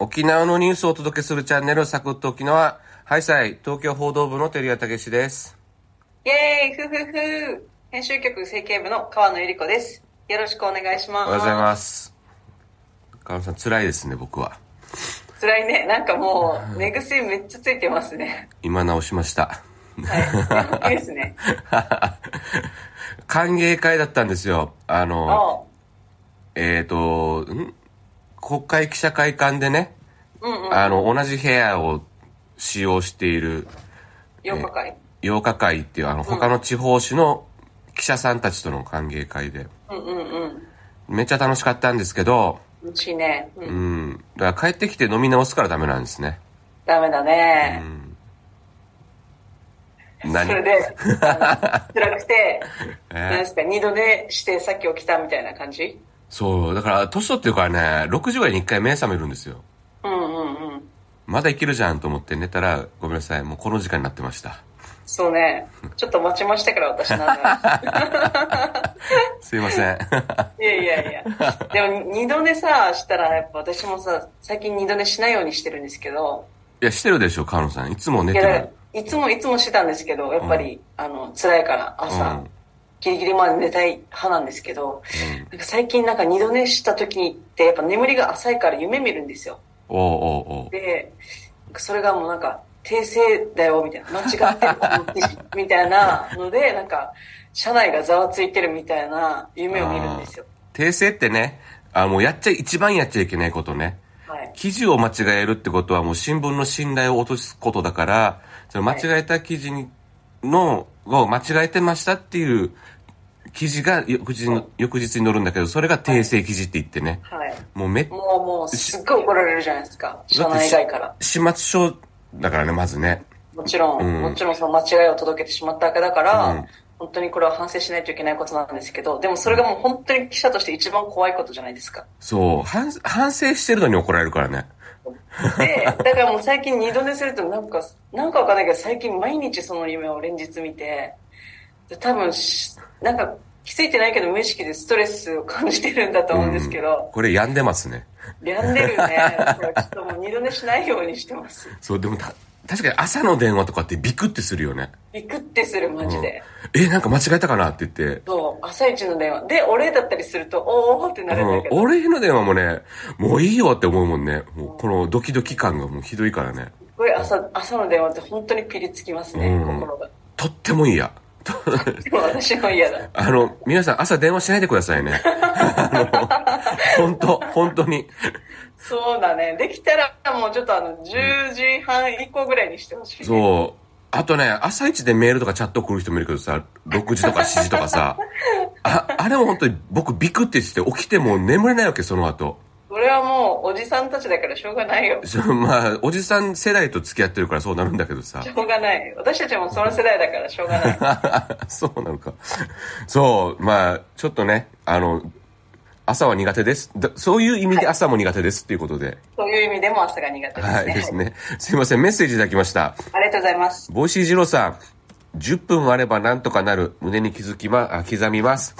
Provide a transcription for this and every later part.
沖縄のニュースをお届けするチャンネル、サクッと沖縄。ハイサイ、東京報道部の照屋武史です。イェーイふふふ編集局整形部の川野ゆり子です。よろしくお願いします。おはようございます。川野さん、辛いですね、僕は。辛いね。なんかもう、目薬めっちゃついてますね。今直しました。はい。いいですね。歓迎会だったんですよ。あの、あえっ、と、ん？国会記者会館でね、うんうん。あの、同じ部屋を使用している、8日会。洋歌会っていう、あの、他の地方紙の記者さんたちとの歓迎会で、うんうんうん。めっちゃ楽しかったんですけど、うちね。うん。うん。だから帰ってきて飲み直すからダメなんですね。ダメだね。何？それで、辛 くて、えなんですか、二度寝してさっき起きたみたいな感じ？そう、だから、年取ってるからね、6時ぐらいに1回目覚めるんですよ。うんうんうん。まだいけるじゃんと思って寝たら、ごめんなさい、もうこの時間になってました。そうね。ちょっと待ちましたから、私なんだ。すいません。いやいやいや。でも、二度寝さ、したら、やっぱ私もさ、最近二度寝しないようにしてるんですけど、いや、してるでしょ、川野さん。いつも寝てる。いつもいつもしてたんですけど、やっぱり、あの、辛いから、朝、うんギリギリまで寝たい派なんですけど、なんか最近なんか二度寝した時って、やっぱ眠りが浅いから夢見るんですよ。おうおうおうで、それがもうなんか、訂正だよ、みたいな。間違ってる、みたいなので、なんか、車内がざわついてるみたいな夢を見るんですよ。訂正ってね、あもうやっちゃ、一番やっちゃいけないことね。はい。記事を間違えるってことはもう新聞の信頼を落とすことだから、その間違えた記事に、の、を間違えてましたっていう記事が翌日の翌日に載るんだけど、それが訂正記事って言ってね。はい。もうめっもうもう、すっごい怒られるじゃないですか。社内外から。始末書だからね、まずね。もちろん、うんもちろんその間違いを届けてしまったわけだから、うん本当にこれは反省しないといけないことなんですけど、でもそれがもう本当に記者として一番怖いことじゃないですか。そう、反反省してるのに怒られるからね。で、だからもう最近二度寝するとなんか、なんかわかんないけど最近毎日その夢を連日見て、で多分し、なんか気づいてないけど無意識でストレスを感じてるんだと思うんですけど、これ病んでますね。病んでるね。ちょっともう二度寝しないようにしてます。そう、でもた、確かに朝の電話とかってビクってするよね。ビクってするマジで。え、なんか間違えたかなって言って。そう、朝一の電話。で、お礼だったりすると、おーってなるんだけど。うん、俺の電話もね、もういいよって思うもんね。もうこのドキドキ感がもうひどいからね。すごい朝、朝の電話って本当にピリつきますね、うん心が。とっても嫌。でも私も嫌だ。あの、皆さん朝電話しないでくださいね。あの、本当本当に。そうだね。できたらもうちょっとあの、10時半以降ぐらいにしてほしい。そう。あとね、朝一でメールとかチャット送る人もいるけどさ、6時とか7時とかさ、あ、あれも本当に僕ビクってして起きてもう眠れないわけ、その後。おじさんたちだからしょうがないよ。まあ、おじさん世代と付き合ってるからそうなるんだけどさ。ょうがない。私たちもその世代だからしょうがない。そうなのか。そう、まあ、ちょっとね、あの、朝は苦手です。だそういう意味で朝も苦手ですっていうことで。そういう意味でも朝が苦手ですね。はい、ですね。すいません、メッセージいただきました。ありがとうございます。ボイシー二郎さん、10分あればなんとかなる、胸に気づきま、あ刻みます。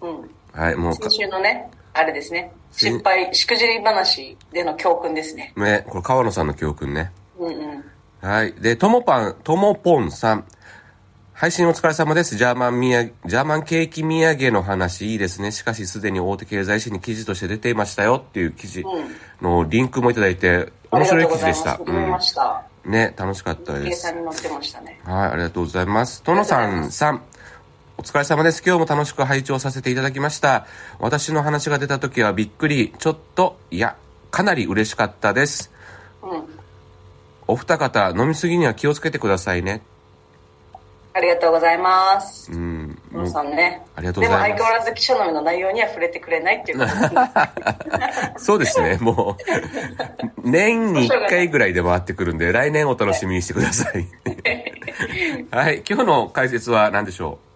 うん。はい、もうか先、週のね、あれですね。先失敗、しくじり話での教訓ですね。ね、これ川野さんの教訓ね。うんうん。はい。で、ともパン、ともぽんさん。配信お疲れ様です。ジャーマンみや、ジャーマンケーキ土産の話いいですね。しかしすでに大手経済誌に記事として出ていましたよっていう記事のリンクもいただいて、面白い記事でした。ありがとうございます。読みました。うん。ね、楽しかったです計算。に載ってましたね。はい、ありがとうございます。とのさんさん。お疲れ様です。今日も楽しく拝聴させていただきました。私の話が出た時はびっくり、ちょっと、いや、かなり嬉しかったです。うん。お二方、飲みすぎには気をつけてくださいね。ありがとうございます。うん。皆さんね。ありがとうございますでも相変わらず記者の目の内容には触れてくれないっていうこと そうですね、もう、年に1回ぐらいで回ってくるんで、来年お楽しみにしてください。はい、今日の解説は何でしょはい。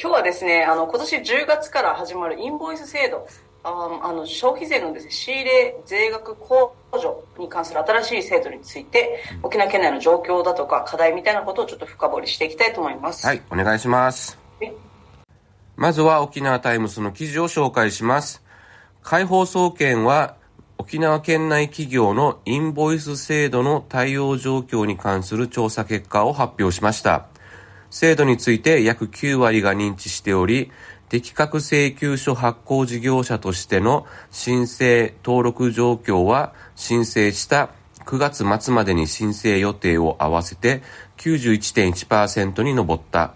今日はですね、あの、今年10月から始まるインボイス制度、ああの、消費税のですね、仕入れ税額控除に関する新しい制度について、沖縄県内の状況だとか課題みたいなことをちょっと深掘りしていきたいと思います。うはい、お願いします。はい。まずは沖縄タイムスの記事を紹介します。解放総研は沖縄県内企業のインボイス制度の対応状況に関する調査結果を発表しました。制度について約9割が認知しており、適格請求書発行事業者としての申請登録状況は申請した9月末までに申請予定を合わせて91.1%に上った。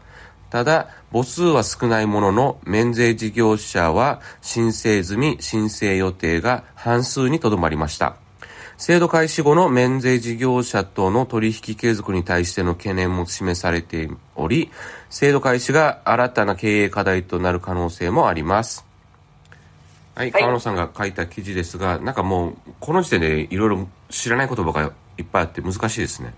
ただ、母数は少ないものの、免税事業者は申請済み、申請予定が半数にとどまりました。制度開始後の免税事業者との取引継続に対しての懸念も示されており、制度開始が新たな経営課題となる可能性もあります。はい、はい川野さんが書いた記事ですが、なんかもう、この時点でいろいろ知らない言葉がいっぱいあって難しいですね。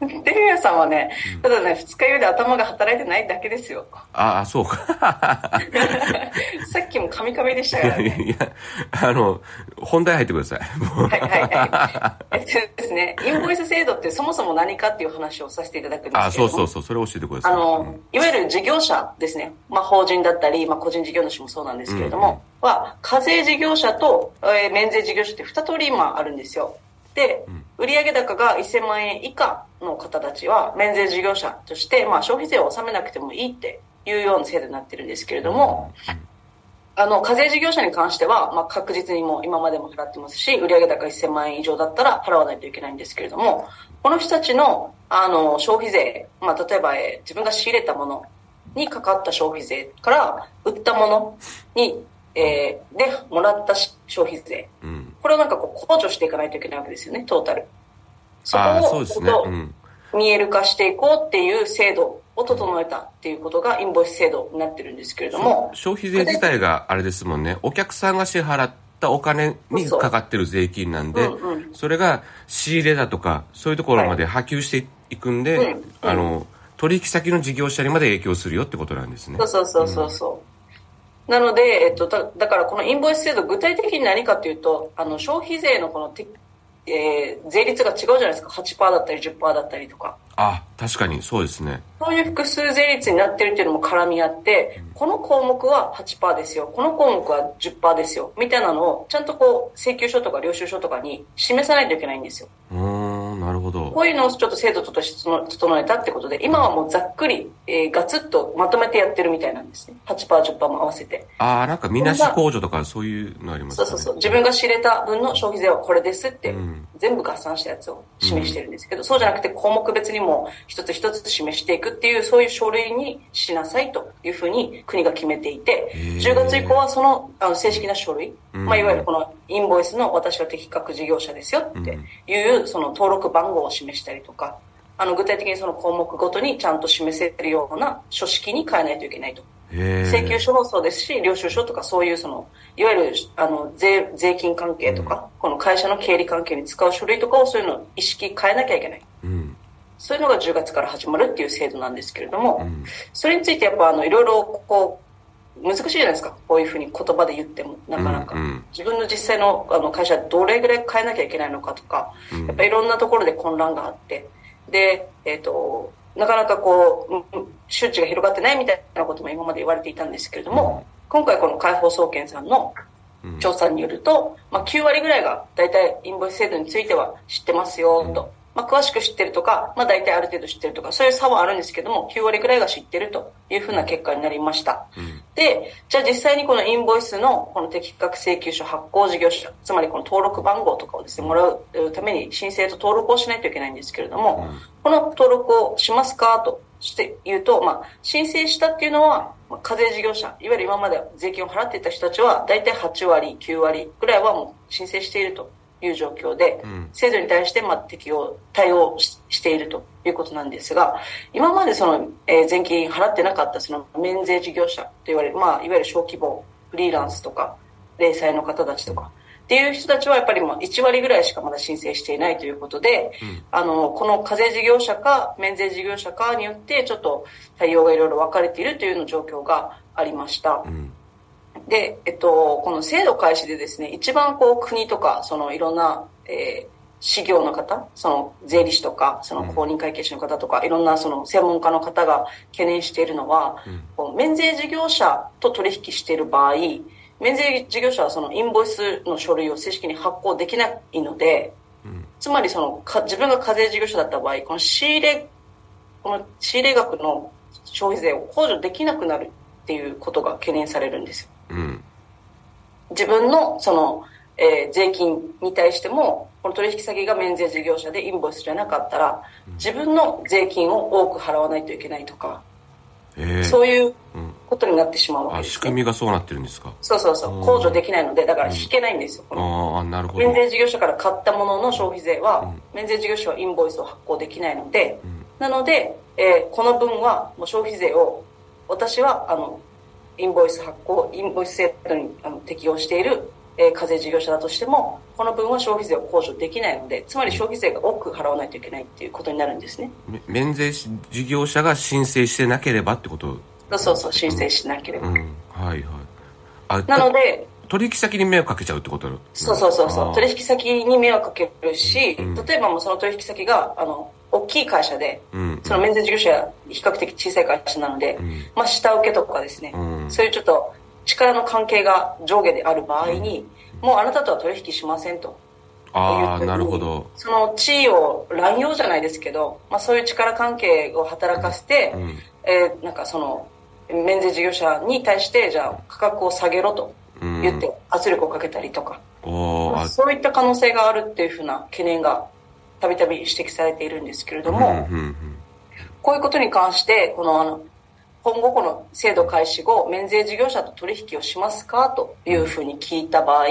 デルミアさんはね、ただね、二日酔いで頭が働いてないだけですよ。ああ、そうか。さっきもカミカミでしたからね。いや、あの、本題入ってください。はいはいはい。えっとですね、インボイス制度ってそもそも何かっていう話をさせていただくんですけれども。あそうそうそう、それ教えてください。あの、うんいわゆる事業者ですね。まあ、法人だったり、まあ、個人事業主もそうなんですけれども、は、課税事業者と、えー免税事業者って二通り今あるんですよ。で、売上高が1000万円以下の方たちは、免税事業者として、まあ、消費税を納めなくてもいいっていうような制度になってるんですけれども、あの、課税事業者に関しては、まあ、確実にもう今までも払ってますし、売上高1000万円以上だったら払わないといけないんですけれども、この人たちの、あの、消費税、まあ、例えば、えー自分が仕入れたものにかかった消費税から、売ったものに、えーで、もらったし消費税。うん。これをなんかこう、控除していかないといけないわけですよね、トータル。そああ、こを、そうですね。見える化していこうっていう制度を整えたっていうことがインボイス制度になってるんですけれども、消費税自体があれですもんね。お客さんが支払ったお金にかかってる税金なんで、うんうんそれが仕入れだとか、そういうところまで波及していくんで、はいうんあの、取引先の事業者にまで影響するよってことなんですね。そうそうそうそうそう。なので、えっと、だだからこのインボイス制度、具体的に何かというと、あの、消費税のこのて、えー税率が違うじゃないですか。8%だったり10%だったりとか。あ、確かにそうですね。そういう複数税率になってるっていうのも絡み合って、この項目は8%ですよ。この項目は10%ですよ。みたいなのを、ちゃんとこう、請求書とか領収書とかに示さないといけないんですよ。うーん、ほど。こういうのをちょっと制度として整えたってことで、今はもうざっくり、えーガツッとまとめてやってるみたいなんですね。8%、10%も合わせて。ああ、なんかみなし控除とかそういうのありますね。そうそうそう。自分が仕入れた分の消費税はこれですってうん、全部合算したやつを示してるんですけど、そうじゃなくて項目別にも一つ一つ示していくっていう、そういう書類にしなさいというふうに国が決めていて、へー10月以降はそのあの正式な書類、うんまあ、いわゆるこのインボイスの私は適格事業者ですよっていう、その登録番号を示したりとか、あの具体的にその項目ごとにちゃんと示せるような書式に変えないといけないと。請求書もそうですし、領収書とかそういうその、いわゆるあの税税金関係とか、この会社の経理関係に使う書類とかをそういうのを意識変えなきゃいけない。うん。そういうのが10月から始まるっていう制度なんですけれども、うん。それについてやっぱあのいろいろこう、難しいじゃないですか。こういうふうに言葉で言っても、なかなか。うんうん。自分の実際のあの会社どれぐらい変えなきゃいけないのかとか、うん。やっぱいろんなところで混乱があって、で、えっ、と、なかなかこう、うん周知が広がってないみたいなことも今まで言われていたんですけれども、今回この解放総研さんのうん。調査によると、まあ、9割ぐらいが大体インボイス制度については知ってますよと、まあ、詳しく知ってるとか、まあ、大体ある程度知ってるとか、そういう差はあるんですけども、9割ぐらいが知ってるというふうな結果になりました。うん。で、じゃあ実際にこのインボイスのこの適格請求書発行事業者、つまりこの登録番号とかをですね、もらうために申請と登録をしないといけないんですけれども、この登録をしますかとして言うと、まあ、申請したっていうのは、まあ、課税事業者、いわゆる今まで税金を払っていた人たちは、大体8割、9割ぐらいはもう申請しているという状況で、ん制度に対してまあ適用、対応ししているということなんですが、今までその、えー税金払ってなかったその免税事業者と言われる、まあ、いわゆる小規模、フリーランスとか、零細の方たちとか、っていう人たちはやっぱりもう1割ぐらいしかまだ申請していないということで、あの、この課税事業者か免税事業者かによってちょっと対応がいろいろ分かれているというような状況がありました。うん。で、えっと、この制度開始でですね、一番こう国とか、そのいろんな、えー、事業の方、その税理士とか、その公認会計士の方とか、いろんなその専門家の方が懸念しているのは、こう免税事業者と取引している場合、免税事業者はそのインボイスの書類を正式に発行できないので、つまりそのか自分が課税事業者だった場合、この仕入れ、この仕入れ額の消費税を控除できなくなるっていうことが懸念されるんですよ。うん。自分のその、えー税金に対しても、この取引先が免税事業者でインボイスじゃなかったら、自分の税金を多く払わないといけないとか、ええそういううん。ことになってしまうわけあ、です、仕組みがそうなってるんですか？そうそうそう、控除できないので、だから引けないんですよ。このああ、なるほど。免税事業者から買ったものの消費税は、うん免税事業者はインボイスを発行できないので、うんなので、えーこの分はもう消費税を私はあのインボイス発行インボイス制度に適用している、えー課税事業者だとしてもこの分は消費税を控除できないのでつまり消費税が多く払わないといけないっていうことになるんですね。め免税し事業者が申請してなければってこと？そうそうそう申請しなければ、うん。はいはい。あ、なので取引先に迷惑かけちゃうってこと？そうそうそうそう。取引先に迷惑かけるし、うん例えばもうその取引先があの大きい会社でうん。その免税事業者は比較的小さい会社なので、うん。まあ、下請けとかですね、うんそういうちょっと力の関係が上下である場合に、もうあなたとは取引しませんと。ああ、なるほど。その地位を乱用じゃないですけど、まあ、そういう力関係を働かせて、うん。えーなんかその、免税事業者に対して、じゃあ価格を下げろとうん。言って圧力をかけたりとか、おーあそういった可能性があるっていうふうな懸念がたびたび指摘されているんですけれども、うんうんうんこういうことに関して、このあの、今後この制度開始後、免税事業者と取引をしますかというふうに聞いた場合、ん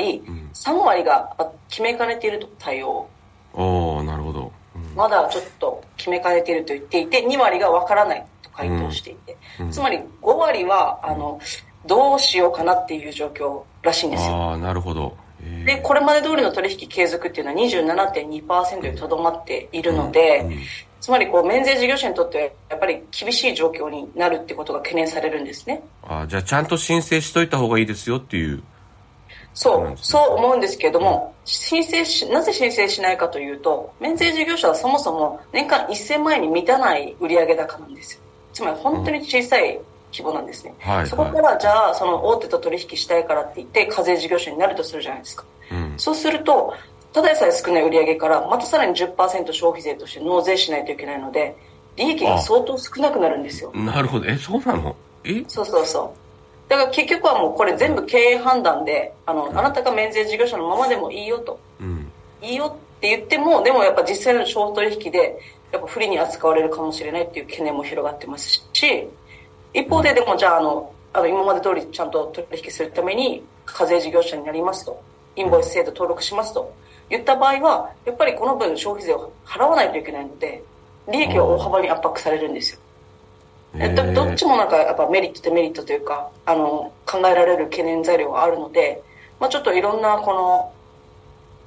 3割があ決めかねていると対応。おーなるほど。うんまだちょっと決めかねていると言っていて、2割がわからないと回答していて、うんつまり5割は、あの、どうしようかなっていう状況らしいんですよ。ああ、なるほど。えーで、これまで通りの取引継続っていうのは27.2%にとどまっているので、うんつまりこう免税事業者にとってはやっぱり厳しい状況になるってことが懸念されるんですね。あーじゃあちゃんと申請しといた方がいいですよっていう。そう、うんそう思うんですけれども、申請し、なぜ申請しないかというと、免税事業者はそもそも年間1000万円に満たない売上高なんですよ。つまり本当に小さい規模なんですね。はいそこからじゃあ、その大手と取引したいからって言って課税事業者になるとするじゃないですか。うん。そうすると、ただでさえ少ない売上から、またさらに10%消費税として納税しないといけないので、利益が相当少なくなるんですよ。なるほど。え、そうなの？え？そうそうそう。だから結局はもうこれ全部経営判断で、あの、あなたが免税事業者のままでもいいよと。うん。いいよって言っても、でもやっぱ実際の商取引で、やっぱ不利に扱われるかもしれないっていう懸念も広がってますし、一方ででもじゃあ、あの、あの、今まで通りちゃんと取引するために、課税事業者になりますと、インボイス制度登録しますと言った場合は、やっぱりこの分消費税を払わないといけないので、利益は大幅に圧迫されるんですよ。えどどっちもなんかやっぱメリットデメリットというかあの考えられる懸念材料があるので、まあ、ちょっといろんなこの、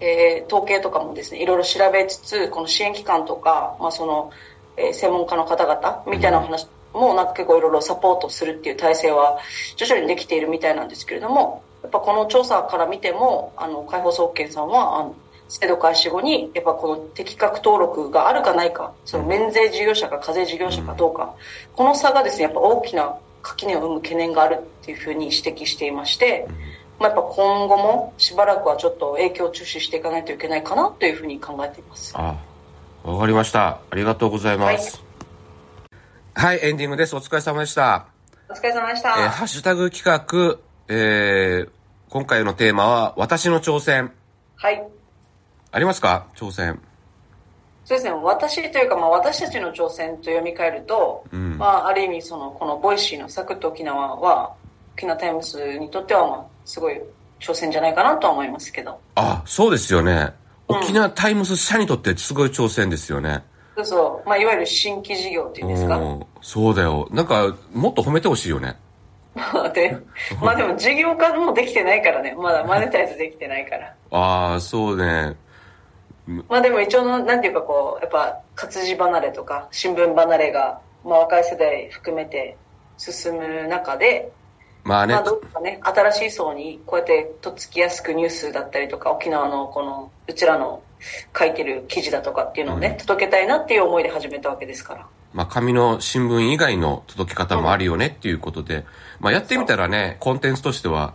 えー統計とかもですねいろいろ調べつつこの支援機関とか、まあそのえー専門家の方々みたいな話もなんか結構いろいろサポートするっていう体制は徐々にできているみたいなんですけれどもやっぱこの調査から見てもあの解放総研さんはあの制度開始後にやっぱこの適格登録があるかないかその免税事業者か課税事業者かどうか、この差がですねやっぱ大きな垣根を生む懸念があるっていうふうに指摘していまして、まあ、やっぱ今後もしばらくはちょっと影響を注視していかないといけないかなというふうに考えています。あ、わかりました。ありがとうございます。はい、エンディングです。お疲れ様でした。お疲れ様でした。えーハッシュタグ企画、えー、今回のテーマは、私の挑戦。はい。ありますか？挑戦。そうですね、私というか、まあ、私たちの挑戦と読み替えると、うんまあ、ある意味その、このボイシーのサクッと沖縄は、沖縄タイムズにとっては、まあ、すごい挑戦じゃないかなとは思いますけど。あ、そうですよね。うん沖縄タイムズ社にとってすごい挑戦ですよね。そうそう、まあ、いわゆる新規事業っていうんですか？うんそうだよ。なんか、もっと褒めてほしいよね。で、まあでも事業化もできてないからね、まだマネタイズできてないから。ああ、そうね。まあでも一応の、なんていうかこう、やっぱ活字離れとか新聞離れが、まあ若い世代含めて進む中で、まあね、まあどうかね、新しい層にこうやってとっつきやすくニュースだったりとか、沖縄のこの、うちらの書いてる記事だとかっていうのをね、届けたいなっていう思いで始めたわけですから。まあ紙の新聞以外の届け方もあるよねっていうことで、まあやってみたらね、コンテンツとしては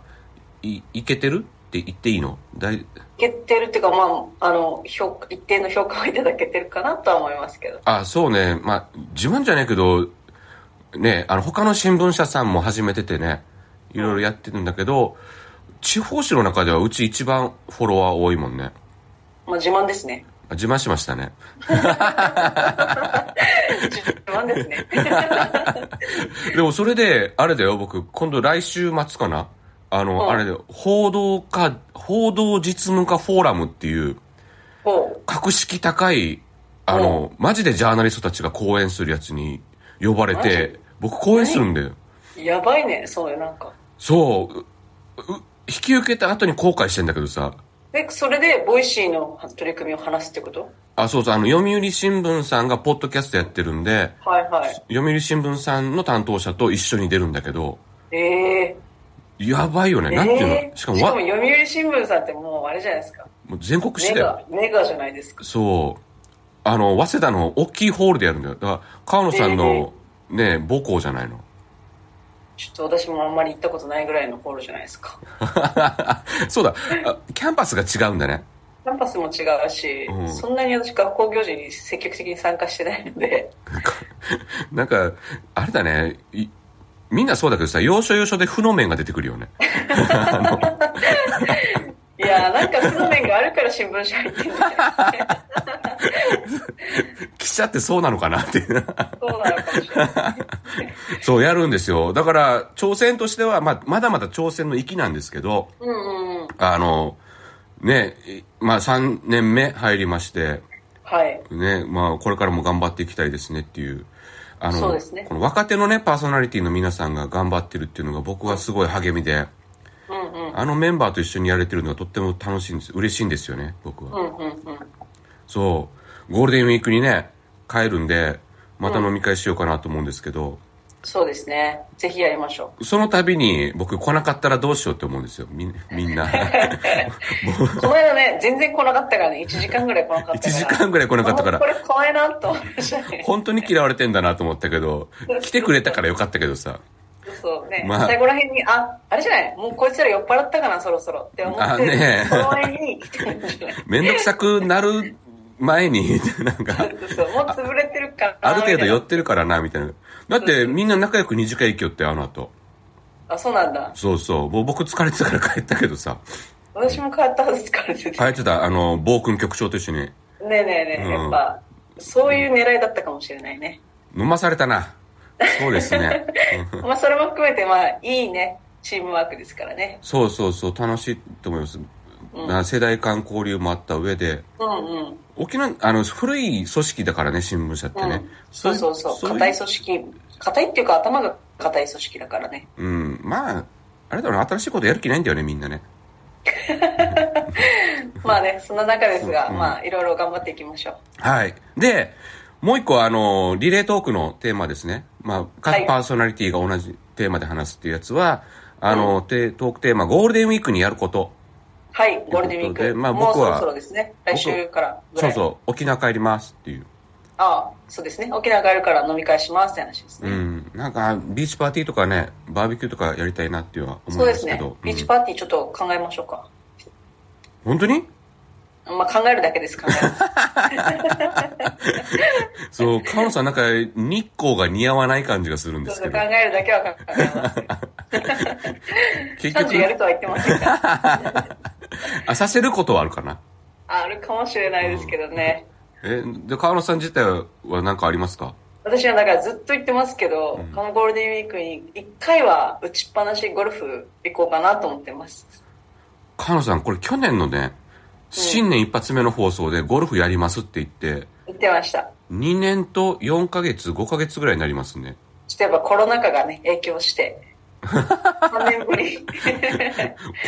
いいけてるって言っていいの？大いけてるっていうか、まあ、あの、評価、一定の評価をいただけてるかなとは思いますけど。あ、そうね。まあ、自慢じゃないけど、ね、あの、他の新聞社さんも始めててね、いろいろやってるんだけど、地方紙の中ではうち一番フォロワー多いもんね。まあ、自慢ですね。あ自慢しましたね。自慢ですね。でもそれで、あれだよ、僕、今度来週末かな？あの、うん。あれだよ、報道か、報道実務家フォーラムっていう、ほ格式高い、あの、マジでジャーナリストたちが講演するやつに呼ばれて、僕講演するんだよ。う。やばいね、そうよ、なんか。そう。引き受けた後に後悔してんだけどさ、で、それで、 Voicy の取り組みを話すってこと？あ、そうそう、あの、読売新聞さんがポッドキャストやってるんで、はいはい。読売新聞さんの担当者と一緒に出るんだけど、ええやばいよね。なんていうえの？しかもわ、読売新聞さんってもうあれじゃないですか。もう全国紙メだよ。ガ、メガじゃないですか。そう。あの、早稲田の大きいホールでやるんだよ。だから、川野さんの、ね、母校じゃないの。ちょっと私もあんまり行ったことないぐらいのホールじゃないですか。そうだあ、キャンパスが違うんだね。キャンパスも違うし、うんそんなに私学校行事に積極的に参加してないので、なんか、あれだね、いみんなそうだけどさ、要所要所で負の面が出てくるよね。いやーなんか負の面があるから新聞社入ってる。記者ってそうなのかなっていう。そうなのかもしれない。そう、やるんですよ。だから、挑戦としては、まあ、まだまだ挑戦の域なんですけど、うんうんうん。あの、ね、いまあ、3年目入りまして、はい。ね、まあ、これからも頑張っていきたいですねっていう。あの、ねこの若手のね、パーソナリティの皆さんが頑張ってるっていうのが僕はすごい励みで、うんうん。あのメンバーと一緒にやれてるのがとっても楽しいんです。嬉しいんですよね、僕は。うんうんうん。そう。ゴールデンウィークにね、帰るんで、また飲み会しようかなと思うんですけど、そうですね。ぜひやりましょその度に僕来なかったらどうしようって思うんですよ。みみんな。う。この間ね、全然来なかったからね、1時間ぐらい来なかったから。1時間ぐらい来なかったからあこれ怖いなと思いましたね。本当に嫌われてんだなと思ったけど、来てくれたからよかったけどさ。そうね、まあ最後らへんに、あ、あれじゃない？もうこいつら酔っ払ったかな、そろそろって思って、あねその前に来てるんじゃないめんどくさくなる前に、なんか、そうもう潰れてるからなある程度寄みってるからな、みたいな。だってみんな仲良く二次会行きよって、あの後。あ、そうなんだ。そうそう。もう僕疲れてたから帰ったけどさ。私も変わったはず疲れてて。帰ってた、あの、暴君局長と一緒に。ねえねえねえ、うんやっぱ、そういう狙いだったかもしれないね。飲まされたな。そうですね。う んまあ、それも含めて、まあ、いいね、チームワークですからね。そうそうそう、楽しいと思います。な世代間交流もあった上で、うんうん。沖縄、あの、古い組織だからね、新聞社ってね。うん、そうそうそう。い硬い組織。硬いっていうか頭が硬い組織だからね。うん、まあ、あれだろうな、新しいことやる気ないんだよね、みんなね。まあね、そんな中ですが、うんまあ、いろいろ頑張っていきましょう。はい。で、もう一個、あの、リレートークのテーマですね。まあ、はい各パーソナリティが同じテーマで話すっていうやつは、あの、テトークテーマ、ゴールデンウィークにやること。はい、ゴールデンウィーク。でまあもう僕はそろそろですね。来週から。そうそう、沖縄帰りますっていう。ああ、そうですね。沖縄帰るから飲み会しますって話ですね。うん。なんか、ビーチパーティーとかね、バーベキューとかやりたいなっていうのは思そうですねうんですけど。。ビーチうんパーティーちょっと考えましょうか。本当に？まあ考えるだけです、考え。そう、川野さんなんか日光が似合わない感じがするんでそうそうすけど。考えるだけは考えます。結30やる局、とは言ってませんから。あ、させることはあるかな？あるかもしれないですけどね。え、で、川野さん自体は何かありますか？私はだからずっと言ってますけど、このゴールデンウィークに一回は打ちっぱなしゴルフ行こうかなと思ってます。川野さん、これ去年のね、新年一発目の放送でゴルフやりますって言って、言ってました。2年と4ヶ月、5ヶ月ぐらいになりますね。ちょっとやっぱコロナ禍がね、影響して。3年ぶり。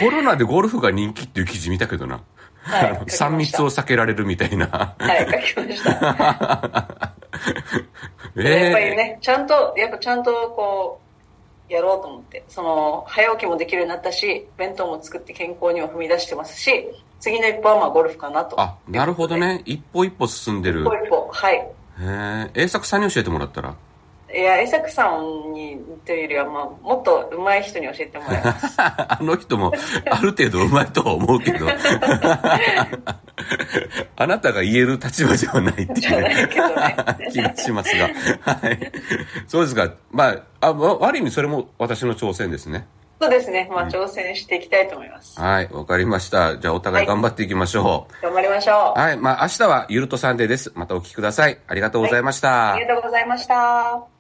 コロナでゴルフが人気っていう記事見たけどな。はいあの3密を避けられるみたいな。はい、書きました。えやっぱりね、ちゃんと、やっぱちゃんとこう、やろうと思って。その、早起きもできるようになったし、弁当も作って健康にも踏み出してますし、次の一歩はまあゴルフかなと。あ、なるほど。ね。一歩一歩進んでる一。歩一歩、はい。へえ、栄作さんに教えてもらったら？いや、江作さんにというよりは、まあ、もっと上手い人に教えてもらいます。あの人もある程度うまいとは思うけど あなたが言える立場ではないっていう、気がしますが。はい。そうですが、まあ、あ、わ悪い意味それも私の挑戦ですね。そうですね。まあ、挑戦していきたいと思います。はい、わかりました。じゃあお互い頑張っていきましょ頑張りましょう。う。はい、まあ明日はゆるとサンデーです。またお聞きください。ありがとうございました。ありがとうございました。